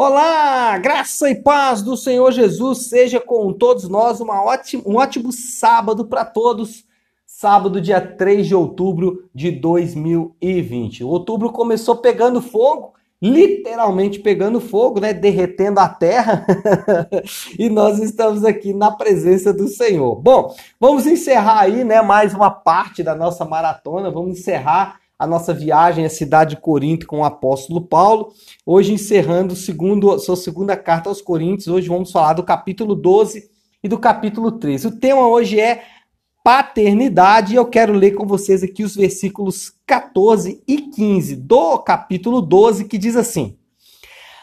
Olá, graça e paz do Senhor Jesus seja com todos nós. Uma ótima, um ótimo sábado para todos. Sábado, dia 3 de outubro de 2020. O outubro começou pegando fogo, literalmente pegando fogo, né? Derretendo a terra. e nós estamos aqui na presença do Senhor. Bom, vamos encerrar aí, né? Mais uma parte da nossa maratona. Vamos encerrar a nossa viagem à cidade de Corinto com o apóstolo Paulo. Hoje encerrando segundo, sua segunda carta aos Coríntios. Hoje vamos falar do capítulo 12 e do capítulo 13. O tema hoje é paternidade e eu quero ler com vocês aqui os versículos 14 e 15 do capítulo 12 que diz assim: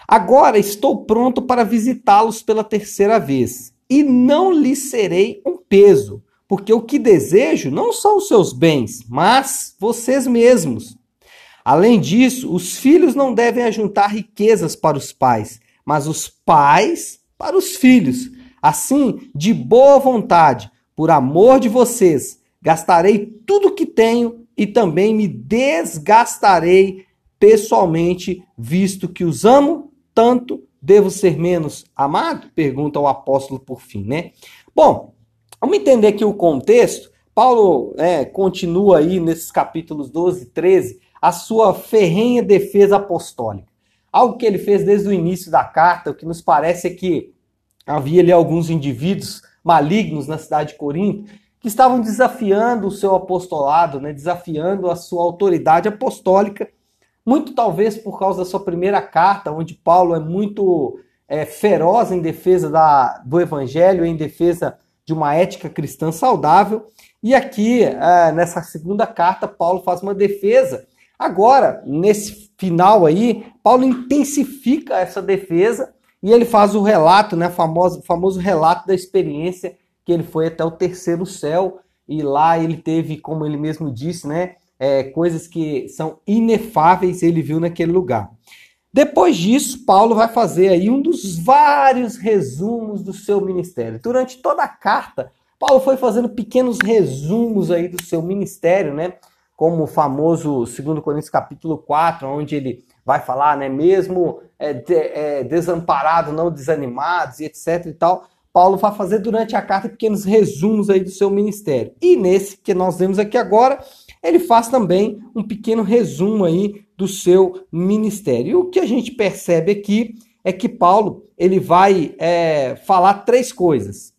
Agora estou pronto para visitá-los pela terceira vez e não lhes serei um peso porque o que desejo não são os seus bens, mas vocês mesmos. Além disso, os filhos não devem ajuntar riquezas para os pais, mas os pais para os filhos. Assim, de boa vontade, por amor de vocês, gastarei tudo o que tenho e também me desgastarei pessoalmente, visto que os amo tanto, devo ser menos amado? Pergunta o apóstolo por fim, né? Bom, Vamos entender aqui o contexto. Paulo é, continua aí nesses capítulos 12 e 13 a sua ferrenha defesa apostólica. Algo que ele fez desde o início da carta, o que nos parece é que havia ali alguns indivíduos malignos na cidade de Corinto que estavam desafiando o seu apostolado, né, desafiando a sua autoridade apostólica, muito talvez por causa da sua primeira carta, onde Paulo é muito é, feroz em defesa da, do evangelho, em defesa de uma ética cristã saudável. E aqui, é, nessa segunda carta, Paulo faz uma defesa. Agora, nesse final aí, Paulo intensifica essa defesa e ele faz o relato, né, famoso, famoso relato da experiência que ele foi até o terceiro céu e lá ele teve, como ele mesmo disse, né, é, coisas que são inefáveis ele viu naquele lugar. Depois disso, Paulo vai fazer aí um dos vários resumos do seu ministério. Durante toda a carta, Paulo foi fazendo pequenos resumos aí do seu ministério, né? Como o famoso 2 Coríntios capítulo 4, onde ele vai falar, né? Mesmo é, de, é, desamparado, não desanimados e etc e tal. Paulo vai fazer durante a carta pequenos resumos aí do seu ministério. E nesse que nós vemos aqui agora, ele faz também um pequeno resumo aí do seu ministério. E o que a gente percebe aqui é que Paulo ele vai é, falar três coisas.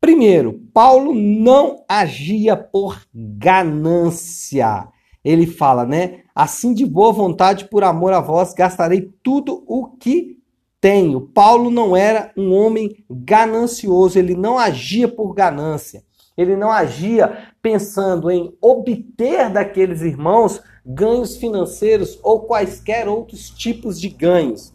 Primeiro, Paulo não agia por ganância. Ele fala, né? Assim de boa vontade, por amor a vós, gastarei tudo o que tenho. Paulo não era um homem ganancioso, ele não agia por ganância. Ele não agia pensando em obter daqueles irmãos ganhos financeiros ou quaisquer outros tipos de ganhos.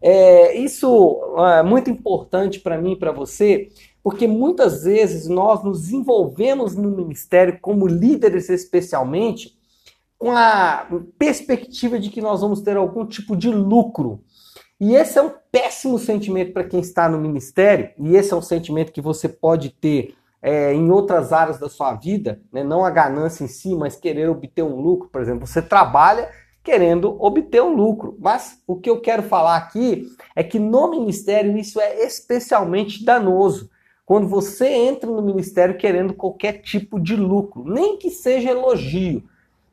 É, isso é muito importante para mim e para você, porque muitas vezes nós nos envolvemos no ministério como líderes, especialmente, com a perspectiva de que nós vamos ter algum tipo de lucro. E esse é um péssimo sentimento para quem está no ministério, e esse é um sentimento que você pode ter é, em outras áreas da sua vida, né? não a ganância em si, mas querer obter um lucro, por exemplo, você trabalha querendo obter um lucro. Mas o que eu quero falar aqui é que no ministério isso é especialmente danoso. Quando você entra no ministério querendo qualquer tipo de lucro, nem que seja elogio.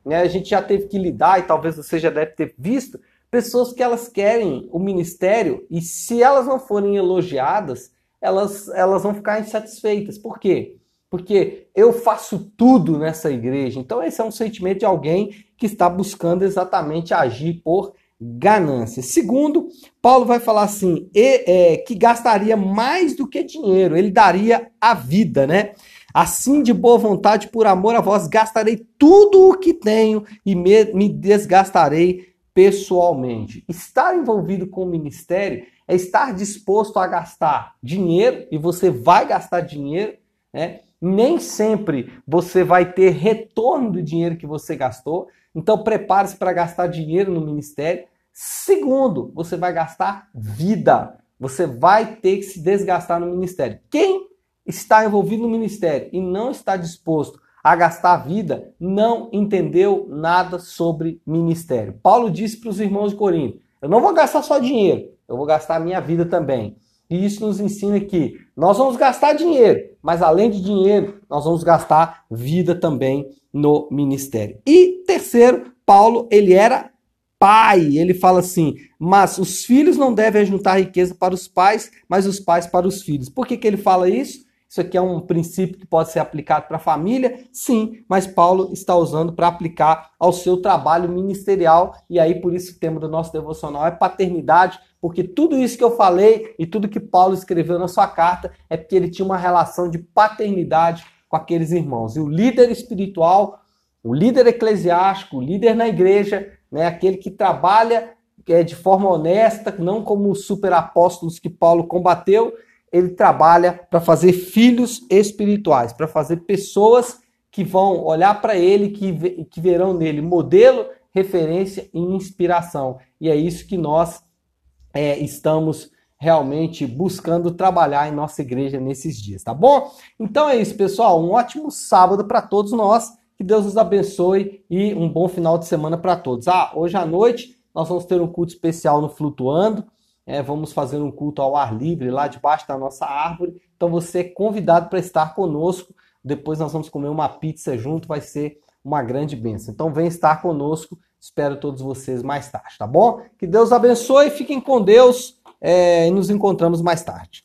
Né? A gente já teve que lidar, e talvez você já deve ter visto, pessoas que elas querem o ministério e se elas não forem elogiadas, elas, elas vão ficar insatisfeitas. Por quê? Porque eu faço tudo nessa igreja. Então, esse é um sentimento de alguém que está buscando exatamente agir por ganância. Segundo, Paulo vai falar assim: e, é, que gastaria mais do que dinheiro, ele daria a vida, né? Assim, de boa vontade, por amor a vós, gastarei tudo o que tenho e me, me desgastarei pessoalmente. Estar envolvido com o ministério é estar disposto a gastar dinheiro, e você vai gastar dinheiro, né? Nem sempre você vai ter retorno do dinheiro que você gastou. Então prepare-se para gastar dinheiro no ministério. Segundo, você vai gastar vida. Você vai ter que se desgastar no ministério. Quem está envolvido no ministério e não está disposto a gastar vida, não entendeu nada sobre ministério. Paulo disse para os irmãos de Corinto: Eu não vou gastar só dinheiro, eu vou gastar a minha vida também. E isso nos ensina que nós vamos gastar dinheiro, mas além de dinheiro, nós vamos gastar vida também no ministério. E terceiro, Paulo, ele era pai. Ele fala assim: "Mas os filhos não devem juntar riqueza para os pais, mas os pais para os filhos". Por que que ele fala isso? Isso aqui é um princípio que pode ser aplicado para a família? Sim, mas Paulo está usando para aplicar ao seu trabalho ministerial. E aí, por isso, o tema do nosso devocional é paternidade, porque tudo isso que eu falei e tudo que Paulo escreveu na sua carta é porque ele tinha uma relação de paternidade com aqueles irmãos. E o líder espiritual, o líder eclesiástico, o líder na igreja, né, aquele que trabalha é, de forma honesta, não como os super apóstolos que Paulo combateu, ele trabalha para fazer filhos espirituais, para fazer pessoas que vão olhar para ele, que, que verão nele modelo, referência e inspiração. E é isso que nós é, estamos realmente buscando trabalhar em nossa igreja nesses dias, tá bom? Então é isso, pessoal. Um ótimo sábado para todos nós. Que Deus nos abençoe e um bom final de semana para todos. Ah, hoje à noite nós vamos ter um culto especial no Flutuando. É, vamos fazer um culto ao ar livre lá debaixo da nossa árvore. Então você é convidado para estar conosco. Depois nós vamos comer uma pizza junto, vai ser uma grande bênção. Então vem estar conosco. Espero todos vocês mais tarde, tá bom? Que Deus abençoe, fiquem com Deus é, e nos encontramos mais tarde.